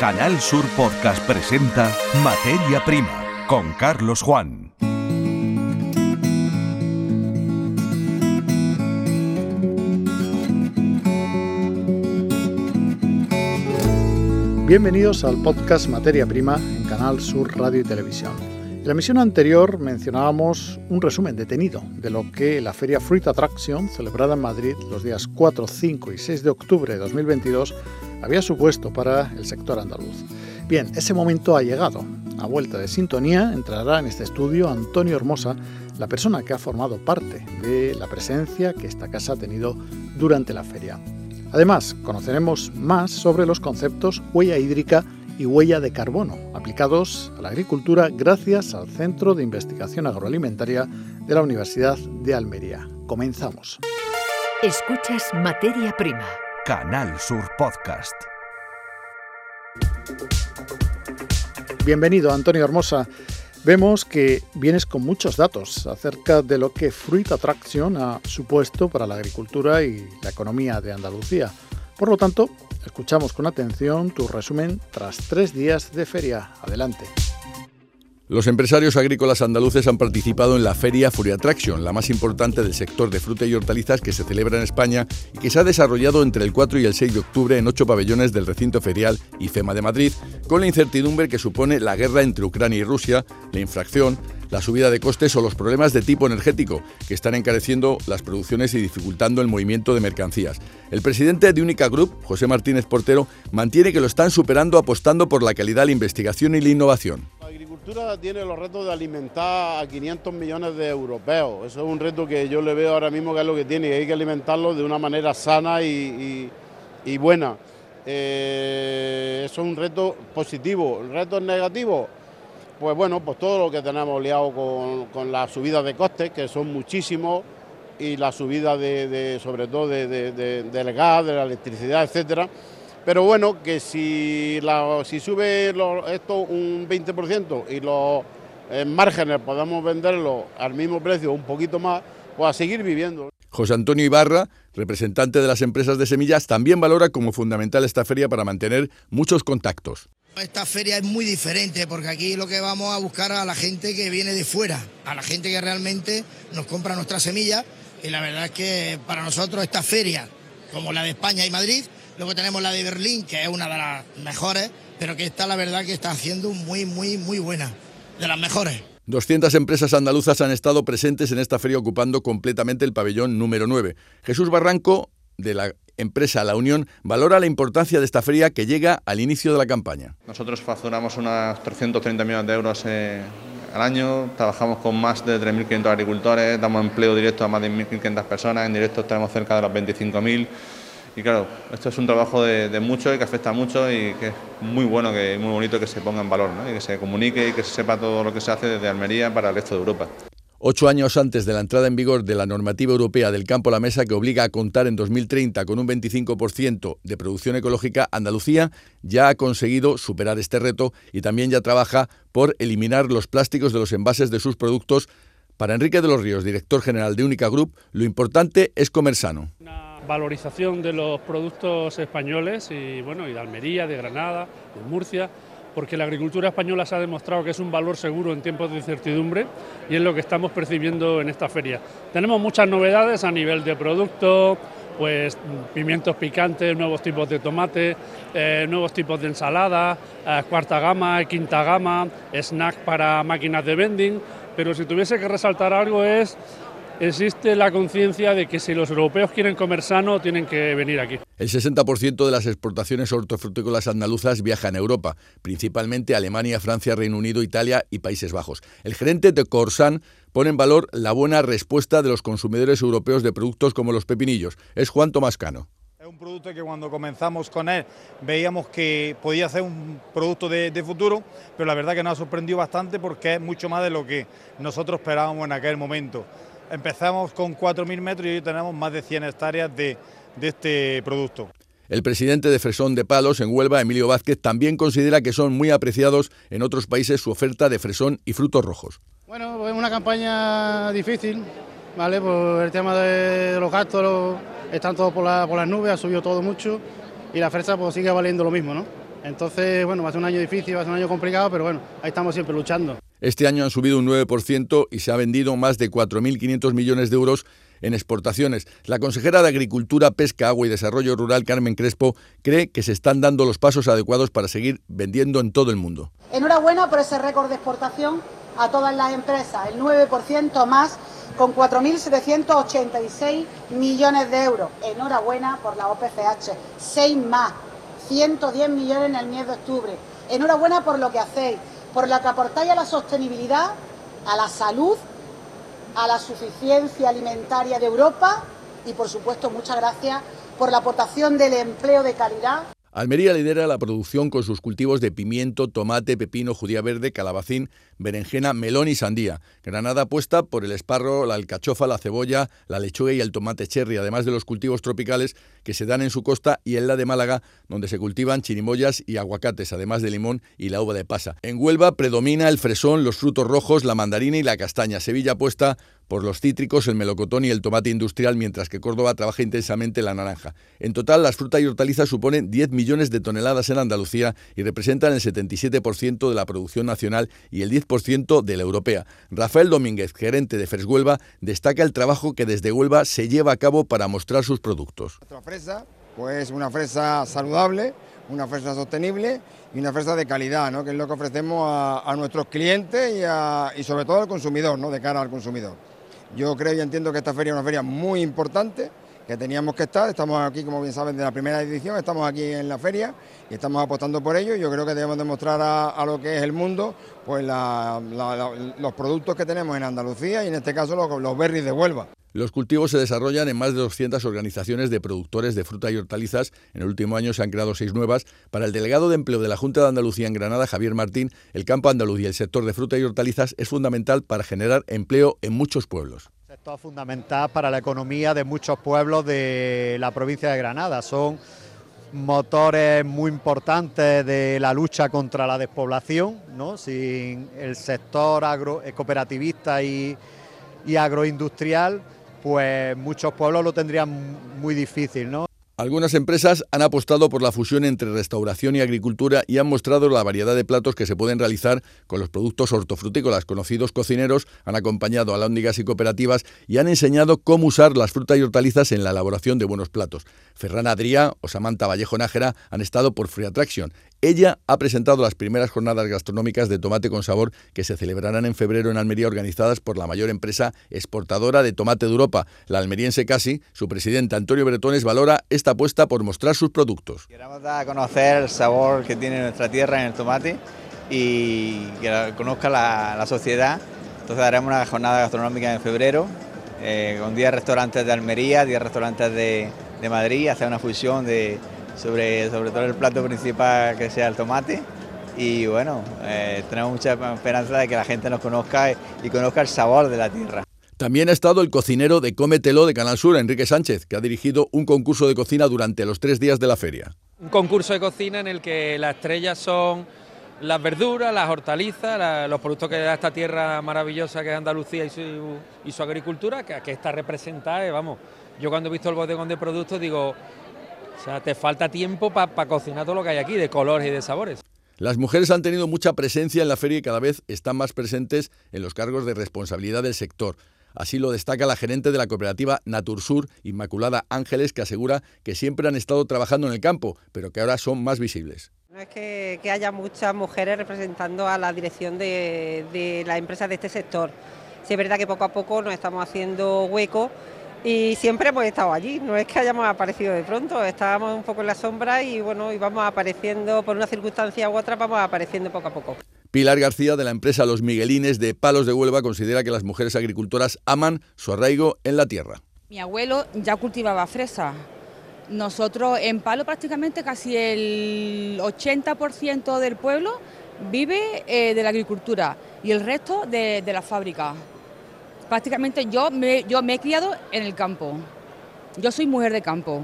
Canal Sur Podcast presenta Materia Prima con Carlos Juan. Bienvenidos al podcast Materia Prima en Canal Sur Radio y Televisión. En la emisión anterior mencionábamos un resumen detenido de lo que la Feria Fruit Attraction, celebrada en Madrid los días 4, 5 y 6 de octubre de 2022, había supuesto para el sector andaluz. Bien, ese momento ha llegado. A vuelta de sintonía entrará en este estudio Antonio Hermosa, la persona que ha formado parte de la presencia que esta casa ha tenido durante la feria. Además, conoceremos más sobre los conceptos huella hídrica y huella de carbono aplicados a la agricultura gracias al Centro de Investigación Agroalimentaria de la Universidad de Almería. Comenzamos. Escuchas Materia Prima. Canal Sur Podcast. Bienvenido, Antonio Hermosa. Vemos que vienes con muchos datos acerca de lo que Fruit Attraction ha supuesto para la agricultura y la economía de Andalucía. Por lo tanto, escuchamos con atención tu resumen tras tres días de feria. Adelante. Los empresarios agrícolas andaluces han participado en la Feria Fruit Attraction, la más importante del sector de fruta y hortalizas que se celebra en España y que se ha desarrollado entre el 4 y el 6 de octubre en ocho pabellones del recinto ferial IFEMA de Madrid, con la incertidumbre que supone la guerra entre Ucrania y Rusia, la infracción, la subida de costes o los problemas de tipo energético, que están encareciendo las producciones y dificultando el movimiento de mercancías. El presidente de Única Group, José Martínez Portero, mantiene que lo están superando apostando por la calidad, la investigación y la innovación agricultura tiene los retos de alimentar a 500 millones de europeos. Eso es un reto que yo le veo ahora mismo que es lo que tiene y hay que alimentarlo de una manera sana y, buena. Eh, eso es un reto positivo. ¿Retos negativos? Pues bueno, pues todo lo que tenemos liado con, con las subidas de costes, que son muchísimos, y la subida de, sobre todo del gas, de la electricidad, etcétera pero bueno, que si, si sube esto un 20% y los eh, márgenes podemos venderlo al mismo precio, un poquito más, pues a seguir viviendo. José Antonio Ibarra, representante de las empresas de semillas, también valora como fundamental esta feria para mantener muchos contactos. Esta feria es muy diferente porque aquí lo que vamos a buscar a la gente que viene de fuera, a la gente que realmente nos compra nuestras semillas y la verdad es que para nosotros esta feria, como la de España y Madrid, Luego tenemos la de Berlín, que es una de las mejores, pero que está la verdad que está haciendo muy, muy, muy buena, de las mejores. 200 empresas andaluzas han estado presentes en esta feria ocupando completamente el pabellón número 9. Jesús Barranco, de la empresa La Unión, valora la importancia de esta feria que llega al inicio de la campaña. Nosotros facturamos unos 330 millones de euros eh, al año, trabajamos con más de 3.500 agricultores, damos empleo directo a más de 1.500 personas, en directo tenemos cerca de los 25.000 y claro, esto es un trabajo de, mucho y que afecta mucho y que es muy bueno, que muy bonito que se ponga en valor y que se comunique y que se sepa todo lo que se hace desde Almería para el resto de Europa. Ocho años antes de la entrada en vigor de la normativa europea del campo a la mesa que obliga a contar en 2030 con un 25% de producción ecológica, Andalucía ya ha conseguido superar este reto y también ya trabaja por eliminar los plásticos de los envases de sus productos. Para Enrique de los Ríos, director general de Única Group, lo importante es comer sano valorización de los productos españoles y bueno, y de Almería, de Granada, de Murcia, porque la agricultura española se ha demostrado que es un valor seguro en tiempos de incertidumbre y es lo que estamos percibiendo en esta feria. Tenemos muchas novedades a nivel de productos, pues pimientos picantes, nuevos tipos de tomate, eh, nuevos tipos de ensalada, eh, cuarta gama, quinta gama, snack para máquinas de vending, pero si tuviese que resaltar algo es existe la conciencia de que si los europeos quieren comer sano, tienen que venir aquí. El 60% de las exportaciones hortofrutícolas andaluzas viajan a Europa, principalmente a Alemania, Francia, Reino Unido, Italia y Países Bajos. El gerente de Corsan pone en valor la buena respuesta de los consumidores europeos de productos como los pepinillos. Es Juan Tomascano. Es un producto que cuando comenzamos con él veíamos que podía ser un producto de, de, futuro, pero la verdad que nos ha sorprendido bastante porque es mucho más de lo que nosotros esperábamos en aquel momento. Empezamos con 4.000 metros y hoy tenemos más de 100 hectáreas de, este producto. El presidente de Fresón de Palos en Huelva, Emilio Vázquez, también considera que son muy apreciados en otros países su oferta de fresón y frutos rojos. Bueno, es una campaña difícil, ¿vale? Por el tema de los gastos están todos por, las nubes, ha subido todo mucho y la fresa pues sigue valiendo lo mismo, ¿no? Entonces, bueno, va a ser un año difícil, va a ser un año complicado, pero bueno, ahí estamos siempre luchando. Este año han subido un 9% y se ha vendido más de 4.500 millones de euros en exportaciones. La consejera de Agricultura, Pesca, Agua y Desarrollo Rural, Carmen Crespo, cree que se están dando los pasos adecuados para seguir vendiendo en todo el mundo. Enhorabuena por ese récord de exportación a todas las empresas, el 9% más con 4.786 millones de euros. Enhorabuena por la OPCH, 6 más, 110 millones en el mes de octubre. Enhorabuena por lo que hacéis, por lo que aportáis a la sostenibilidad, a la salud, a la suficiencia alimentaria de Europa y, por supuesto, muchas gracias por la aportación del empleo de calidad. Almería lidera la producción con sus cultivos de pimiento, tomate, pepino, judía verde, calabacín, berenjena, melón y sandía. Granada apuesta por el esparro, la alcachofa, la cebolla, la lechuga y el tomate cherry, además de los cultivos tropicales que se dan en su costa y en la de Málaga, donde se cultivan chirimoyas y aguacates, además de limón y la uva de pasa. En Huelva predomina el fresón, los frutos rojos, la mandarina y la castaña. Sevilla apuesta por los cítricos, el melocotón y el tomate industrial, mientras que Córdoba trabaja intensamente la naranja. En total, las frutas y hortalizas suponen 10 millones de toneladas en Andalucía y representan el 77% de la producción nacional y el 10% de la europea. Rafael Domínguez, gerente de Huelva, destaca el trabajo que desde Huelva se lleva a cabo para mostrar sus productos. Nuestra fresa, pues una fresa saludable, una fresa sostenible y una fresa de calidad, ¿no? que es lo que ofrecemos a, nuestros clientes y, y sobre todo al consumidor, ¿no? de cara al consumidor. Yo creo y entiendo que esta feria es una feria muy importante, que teníamos que estar, estamos aquí, como bien saben, de la primera edición, estamos aquí en la feria y estamos apostando por ello. Yo creo que debemos demostrar a, lo que es el mundo pues los productos que tenemos en Andalucía y en este caso los berries de Huelva. Los cultivos se desarrollan en más de 200 organizaciones de productores de fruta y hortalizas. En el último año se han creado seis nuevas. Para el delegado de empleo de la Junta de Andalucía en Granada, Javier Martín, el campo andaluz y el sector de fruta y hortalizas es fundamental para generar empleo en muchos pueblos. Es fundamental para la economía de muchos pueblos de la provincia de Granada. Son motores muy importantes de la lucha contra la despoblación, ¿no? Sin el sector agro, eh, cooperativista y agroindustrial pues muchos pueblos lo tendrían muy difícil, ¿no? Algunas empresas han apostado por la fusión entre restauración y agricultura y han mostrado la variedad de platos que se pueden realizar con los productos hortofrutícolas. Conocidos cocineros han acompañado a lóndigas y cooperativas y han enseñado cómo usar las frutas y hortalizas en la elaboración de buenos platos. Ferran Adrià o Samantha Vallejo Nájera han estado por Free Attraction. Ella ha presentado las primeras jornadas gastronómicas de tomate con sabor que se celebrarán en febrero en Almería organizadas por la mayor empresa exportadora de tomate de Europa, la almeriense Casi. Su presidente Antonio Bretones valora esta apuesta por mostrar sus productos. Queremos dar a conocer el sabor que tiene nuestra tierra en el tomate y que conozca la, sociedad. Entonces haremos una jornada gastronómica en febrero eh, con 10 restaurantes de Almería, 10 restaurantes de, de Madrid, hacer una fusión de, sobre, sobre todo el plato principal que sea el tomate. Y bueno, eh, tenemos mucha esperanza de que la gente nos conozca y conozca el sabor de la tierra. También ha estado el cocinero de Cómetelo de Canal Sur, Enrique Sánchez, que ha dirigido un concurso de cocina durante los tres días de la feria. Un concurso de cocina en el que las estrellas son las verduras, las hortalizas, los productos que da esta tierra maravillosa que es Andalucía y su, y su agricultura, que, que está representada. Vamos, yo cuando he visto el bodegón de productos digo, o sea, te falta tiempo para cocinar todo lo que hay aquí, de colores y de sabores. Las mujeres han tenido mucha presencia en la feria y cada vez están más presentes en los cargos de responsabilidad del sector. Así lo destaca la gerente de la cooperativa Natursur, Inmaculada Ángeles, que asegura que siempre han estado trabajando en el campo, pero que ahora son más visibles. No es que, haya muchas mujeres representando a la dirección de, de las empresas de este sector. Sí es verdad que poco a poco nos estamos haciendo hueco y siempre hemos estado allí, no es que hayamos aparecido de pronto, estábamos un poco en la sombra y bueno, íbamos apareciendo por una circunstancia u otra, vamos apareciendo poco a poco. Pilar García, de la empresa Los Miguelines de Palos de Huelva, considera que las mujeres agricultoras aman su arraigo en la tierra. Mi abuelo ya cultivaba fresa. Nosotros en Palo prácticamente casi el 80% del pueblo vive eh, de la agricultura y el resto de, la fábrica. Prácticamente yo me, yo me he criado en el campo. Yo soy mujer de campo.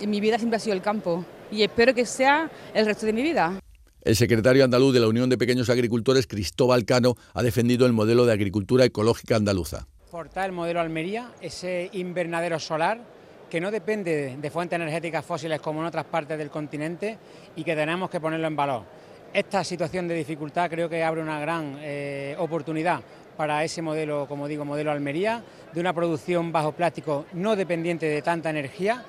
En mi vida siempre ha sido el campo y espero que sea el resto de mi vida. El secretario andaluz de la Unión de Pequeños Agricultores, Cristóbal Cano, ha defendido el modelo de agricultura ecológica andaluza. Portar el modelo Almería, ese invernadero solar que no depende de fuentes energéticas fósiles como en otras partes del continente y que tenemos que ponerlo en valor. Esta situación de dificultad creo que abre una gran eh, oportunidad para ese modelo, como digo, modelo Almería, de una producción bajo plástico no dependiente de tanta energía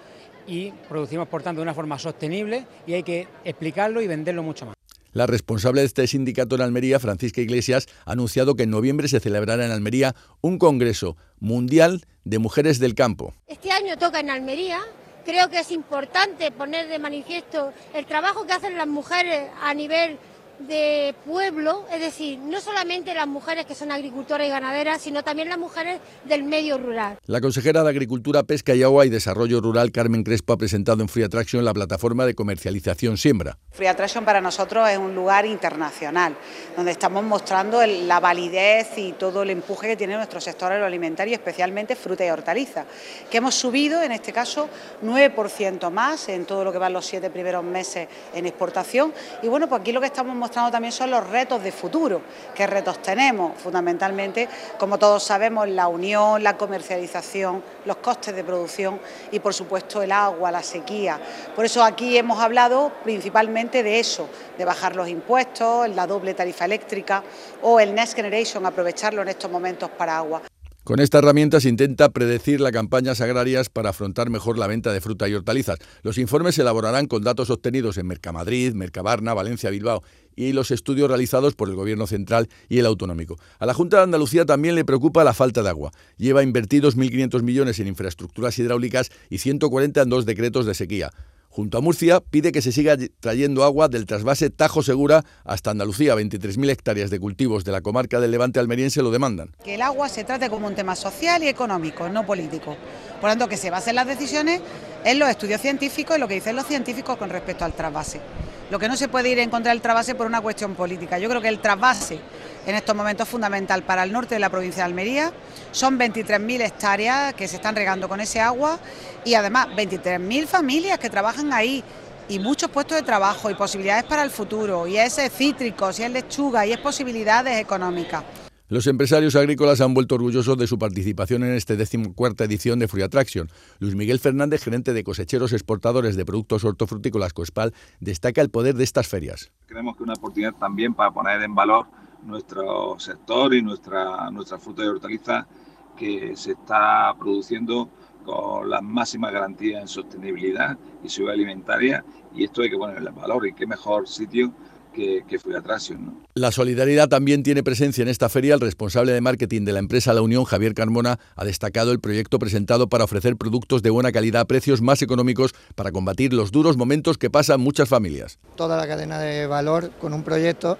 y producimos, por tanto, de una forma sostenible y hay que explicarlo y venderlo mucho más. La responsable de este sindicato en Almería, Francisca Iglesias, ha anunciado que en noviembre se celebrará en Almería un Congreso Mundial de Mujeres del Campo. Este año toca en Almería. Creo que es importante poner de manifiesto el trabajo que hacen las mujeres a nivel de pueblo, es decir, no solamente las mujeres que son agricultoras y ganaderas, sino también las mujeres del medio rural. La consejera de Agricultura, Pesca y Agua y Desarrollo Rural, Carmen Crespo, ha presentado en Free Attraction la plataforma de comercialización Siembra. Free Attraction para nosotros es un lugar internacional, donde estamos mostrando la validez y todo el empuje que tiene nuestro sector agroalimentario, especialmente fruta y hortaliza, que hemos subido, en este caso, 9% más en todo lo que van los siete primeros meses en exportación. Y bueno, pues aquí lo que estamos mostrando también son los retos de futuro. ¿Qué retos tenemos? Fundamentalmente, como todos sabemos, la unión, la comercialización, los costes de producción y, por supuesto, el agua, la sequía. Por eso aquí hemos hablado principalmente de eso, de bajar los impuestos, la doble tarifa eléctrica o el Next Generation, aprovecharlo en estos momentos para agua. Con esta herramienta se intenta predecir las campañas agrarias para afrontar mejor la venta de fruta y hortalizas. Los informes se elaborarán con datos obtenidos en Mercamadrid, Mercabarna, Valencia, Bilbao y los estudios realizados por el Gobierno central y el autonómico. A la Junta de Andalucía también le preocupa la falta de agua. Lleva invertidos 1.500 millones en infraestructuras hidráulicas y 140 en dos decretos de sequía. Junto a Murcia, pide que se siga trayendo agua del trasvase Tajo Segura hasta Andalucía. 23.000 hectáreas de cultivos de la comarca del Levante almeriense lo demandan. Que el agua se trate como un tema social y económico, no político. Por tanto, que se basen las decisiones en los estudios científicos y lo que dicen los científicos con respecto al trasvase. Lo que no se puede ir en contra del trasvase por una cuestión política. Yo creo que el trasvase en estos momentos es fundamental para el norte de la provincia de Almería. Son 23.000 hectáreas que se están regando con ese agua y además 23.000 familias que trabajan ahí y muchos puestos de trabajo y posibilidades para el futuro, y es cítricos, y es lechuga, y es posibilidades económicas. Los empresarios agrícolas han vuelto orgullosos de su participación en esta decimocuarta edición de Free Attraction. Luis Miguel Fernández, gerente de cosecheros exportadores de productos hortofrutícolas Coespal, destaca el poder de estas ferias. Creemos que es una oportunidad también para poner en valor nuestro sector y nuestra, nuestra fruta y hortaliza que se está produciendo con las máximas garantías en sostenibilidad y seguridad alimentaria y esto hay que ponerle valor y qué mejor sitio que, que Free Attraction. La solidaridad también tiene presencia en esta feria. El responsable de marketing de la empresa La Unión, Javier Carmona, ha destacado el proyecto presentado para ofrecer productos de buena calidad a precios más económicos para combatir los duros momentos que pasan muchas familias. Toda la cadena de valor con un proyecto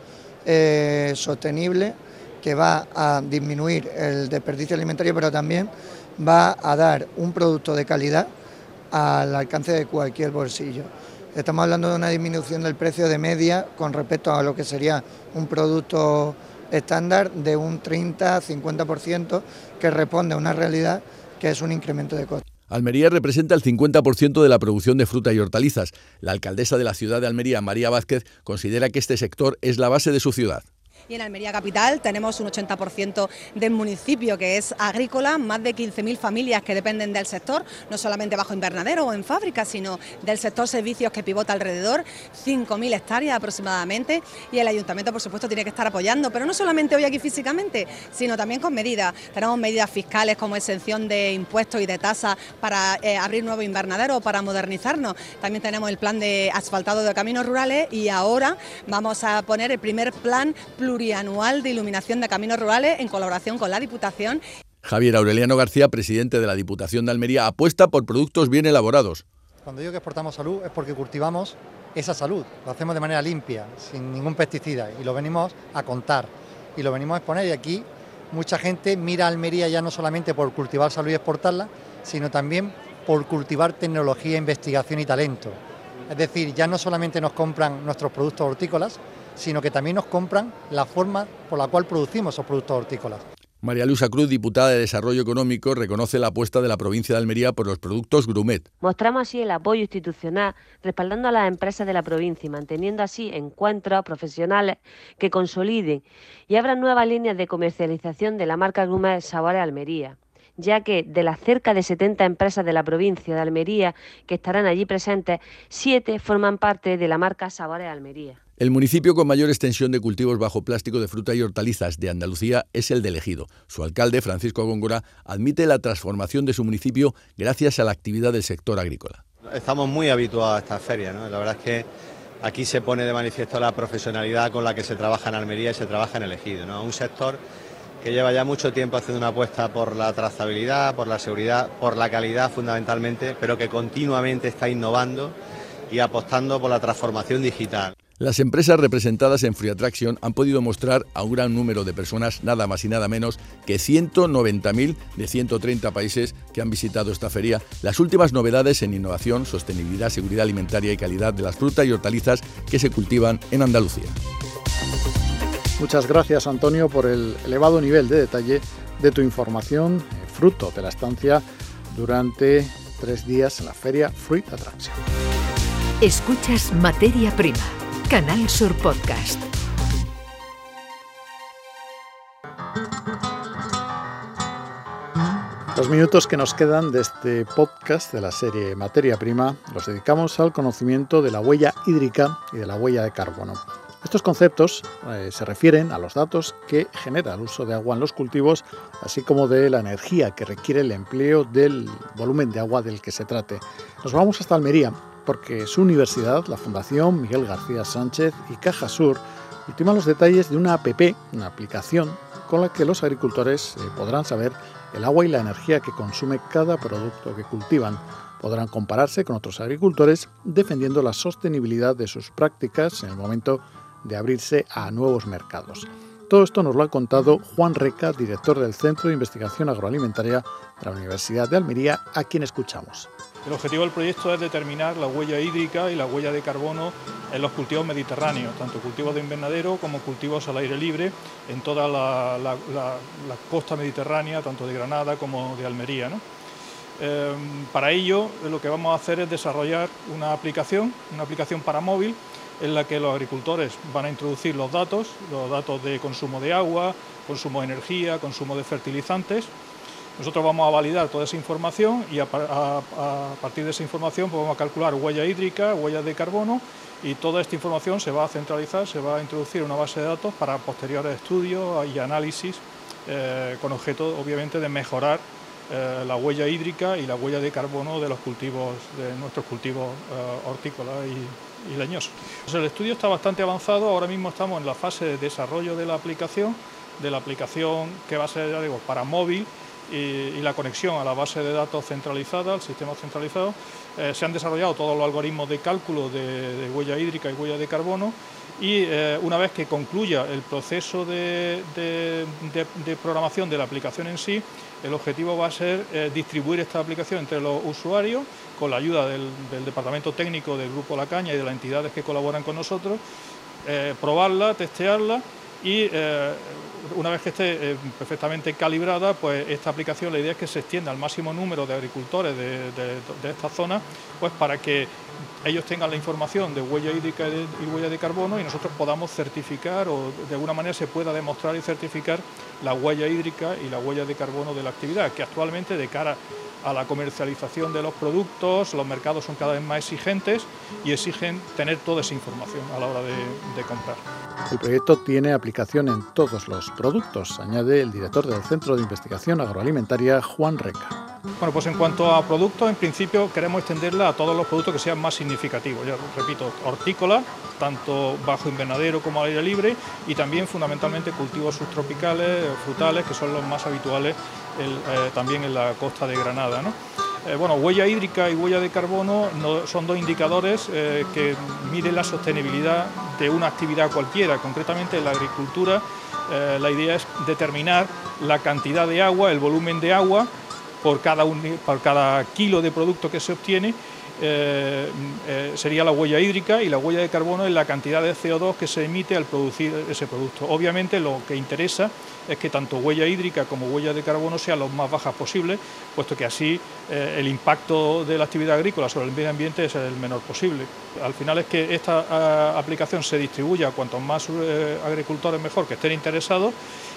eh, sostenible que va a disminuir el desperdicio alimentario, pero también va a dar un producto de calidad al alcance de cualquier bolsillo. Estamos hablando de una disminución del precio de media con respecto a lo que sería un producto estándar de un 30-50% que responde a una realidad que es un incremento de costes. Almería representa el 50% de la producción de fruta y hortalizas. La alcaldesa de la ciudad de Almería, María Vázquez, considera que este sector es la base de su ciudad. Y en Almería Capital tenemos un 80% del municipio que es agrícola, más de 15.000 familias que dependen del sector, no solamente bajo invernadero o en fábricas, sino del sector servicios que pivota alrededor, 5.000 hectáreas aproximadamente, y el ayuntamiento, por supuesto, tiene que estar apoyando, pero no solamente hoy aquí físicamente, sino también con medidas. Tenemos medidas fiscales como exención de impuestos y de tasas para eh, abrir nuevos invernaderos, para modernizarnos. También tenemos el plan de asfaltado de caminos rurales y ahora vamos a poner el primer plan plurianual de iluminación de caminos rurales en colaboración con la Diputación. Javier Aureliano García, presidente de la Diputación de Almería, apuesta por productos bien elaborados. Cuando digo que exportamos salud es porque cultivamos esa salud, lo hacemos de manera limpia, sin ningún pesticida y lo venimos a contar y lo venimos a exponer y aquí mucha gente mira a Almería ya no solamente por cultivar salud y exportarla, sino también por cultivar tecnología, investigación y talento. Es decir, ya no solamente nos compran nuestros productos hortícolas, sino que también nos compran la forma por la cual producimos esos productos hortícolas. María Luisa Cruz, diputada de Desarrollo Económico, reconoce la apuesta de la provincia de Almería por los productos Grumet. Mostramos así el apoyo institucional, respaldando a las empresas de la provincia y manteniendo así encuentros profesionales que consoliden y abran nuevas líneas de comercialización de la marca Grumet Sabores Almería ya que de las cerca de 70 empresas de la provincia de Almería que estarán allí presentes, siete forman parte de la marca Sabores Almería. El municipio con mayor extensión de cultivos bajo plástico de fruta y hortalizas de Andalucía es el de Ejido. Su alcalde, Francisco Góngora, admite la transformación de su municipio gracias a la actividad del sector agrícola. Estamos muy habituados a esta feria, la verdad es que aquí se pone de manifiesto la profesionalidad con la que se trabaja en Almería y se trabaja en el Ejido. ¿no? Un sector que lleva ya mucho tiempo haciendo una apuesta por la trazabilidad, por la seguridad, por la calidad fundamentalmente, pero que continuamente está innovando y apostando por la transformación digital. Las empresas representadas en Free Attraction han podido mostrar a un gran número de personas, nada más y nada menos que 190.000 de 130 países que han visitado esta feria, las últimas novedades en innovación, sostenibilidad, seguridad alimentaria y calidad de las frutas y hortalizas que se cultivan en Andalucía. Muchas gracias Antonio por el elevado nivel de detalle de tu información, eh, fruto de la estancia durante tres días en la feria Fruit Attraction. Escuchas Materia Prima Canal Sur Podcast. Los minutos que nos quedan de este podcast de la serie Materia Prima los dedicamos al conocimiento de la huella hídrica y de la huella de carbono. Estos conceptos eh, se refieren a los datos que genera el uso de agua en los cultivos, así como de la energía que requiere el empleo del volumen de agua del que se trate. Nos vamos hasta Almería porque su universidad, la Fundación Miguel García Sánchez y Caja Sur, ultiman los detalles de una APP, una aplicación con la que los agricultores eh, podrán saber el agua y la energía que consume cada producto que cultivan. Podrán compararse con otros agricultores defendiendo la sostenibilidad de sus prácticas en el momento de abrirse a nuevos mercados. Todo esto nos lo ha contado Juan Reca, director del Centro de Investigación Agroalimentaria de la Universidad de Almería, a quien escuchamos. El objetivo del proyecto es determinar la huella hídrica y la huella de carbono en los cultivos mediterráneos, tanto cultivos de invernadero como cultivos al aire libre en toda la, costa mediterránea, tanto de Granada como de Almería. Em, para ello lo que vamos a hacer es desarrollar una aplicación, una aplicación para móvil en la que los agricultores van a introducir los datos, los datos de consumo de agua, consumo de energía, consumo de fertilizantes. Nosotros vamos a validar toda esa información y a, partir de esa información pues vamos a calcular huella hídrica, huellas de carbono y toda esta información se va a centralizar, se va a introducir en una base de datos para posteriores estudios y análisis eh, con objeto obviamente de mejorar eh, la huella hídrica y la huella de carbono de los cultivos, de nuestros cultivos eh, hortícolas y, y el estudio está bastante avanzado, ahora mismo estamos en la fase de desarrollo de la aplicación, de la aplicación que va a ser, digo, para móvil y, la conexión a la base de datos centralizada, al sistema centralizado. Eh, se han desarrollado todos los algoritmos de cálculo de, huella hídrica y huella de carbono y eh, una vez que concluya el proceso de, programación de la aplicación en sí, el objetivo va a ser eh, distribuir esta aplicación entre los usuarios con la ayuda del, departamento técnico del Grupo La Caña y de las entidades que colaboran con nosotros, eh, probarla, testearla y una vez que esté eh, perfectamente calibrada, pues esta aplicación la idea es que se extienda al máximo número de agricultores de, esta zona, pues para que ellos tengan la información de huella hídrica y huella de carbono y nosotros podamos certificar o de alguna manera se pueda demostrar y certificar la huella hídrica y la huella de carbono de la actividad, que actualmente de cara a la comercialización de los productos, los mercados son cada vez más exigentes y exigen tener toda esa información a la hora de, comprar. El proyecto tiene aplicación en todos los productos, añade el director del Centro de Investigación Agroalimentaria, Juan Reca. Bueno, pues en cuanto a productos, en principio queremos extenderla a todos los productos que sean más significativos. Ya repito, hortícola, tanto bajo invernadero como al aire libre, y también fundamentalmente cultivos subtropicales, frutales, que son los más habituales eh, también en la costa de Granada. Eh, bueno, huella hídrica y huella de carbono son dos indicadores eh, que miden la sostenibilidad de una actividad cualquiera. Concretamente en la agricultura la idea es determinar la cantidad de agua, el volumen de agua por cada, kilo de producto que se obtiene eh, eh, sería la huella hídrica y la huella de carbono es la cantidad de CO2 que se emite al producir ese producto. Obviamente lo que interesa es que tanto huella hídrica como huella de carbono sean lo más bajas posible, puesto que así eh, el impacto de la actividad agrícola sobre el medio ambiente es el menor posible. Al final es que esta ah, aplicación se distribuya a cuantos más agricultores mejor que estén interesados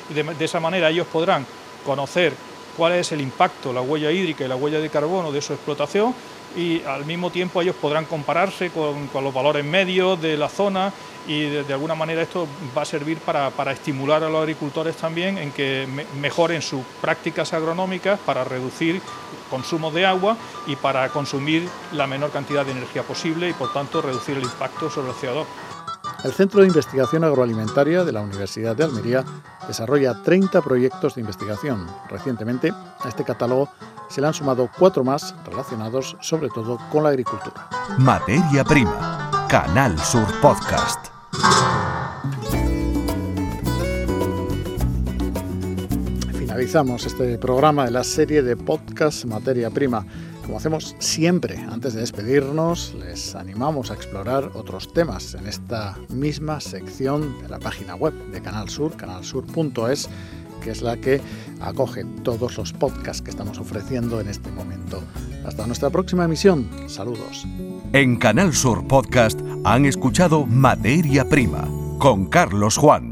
y de esa manera ellos podrán conocer cuál es el impacto, la huella hídrica y la huella de carbono de su explotación y al mismo tiempo ellos podrán compararse con, los valores medios de la zona y de, alguna manera esto va a servir para, estimular a los agricultores también en que mejoren sus prácticas agronómicas para reducir consumo de agua y para consumir la menor cantidad de energía posible y por tanto reducir el impacto sobre el CO2. El Centro de Investigación Agroalimentaria de la Universidad de Almería desarrolla 30 proyectos de investigación. Recientemente a este catálogo se le han sumado cuatro más relacionados sobre todo con la agricultura. Materia Prima, Canal Sur Podcast. Finalizamos este programa de la serie de podcast Materia Prima. Como hacemos siempre, antes de despedirnos, les animamos a explorar otros temas en esta misma sección de la página web de Canal Sur, canalsur.es, que es la que acoge todos los podcasts que estamos ofreciendo en este momento. Hasta nuestra próxima emisión. Saludos. En Canal Sur Podcast han escuchado Materia Prima con Carlos Juan.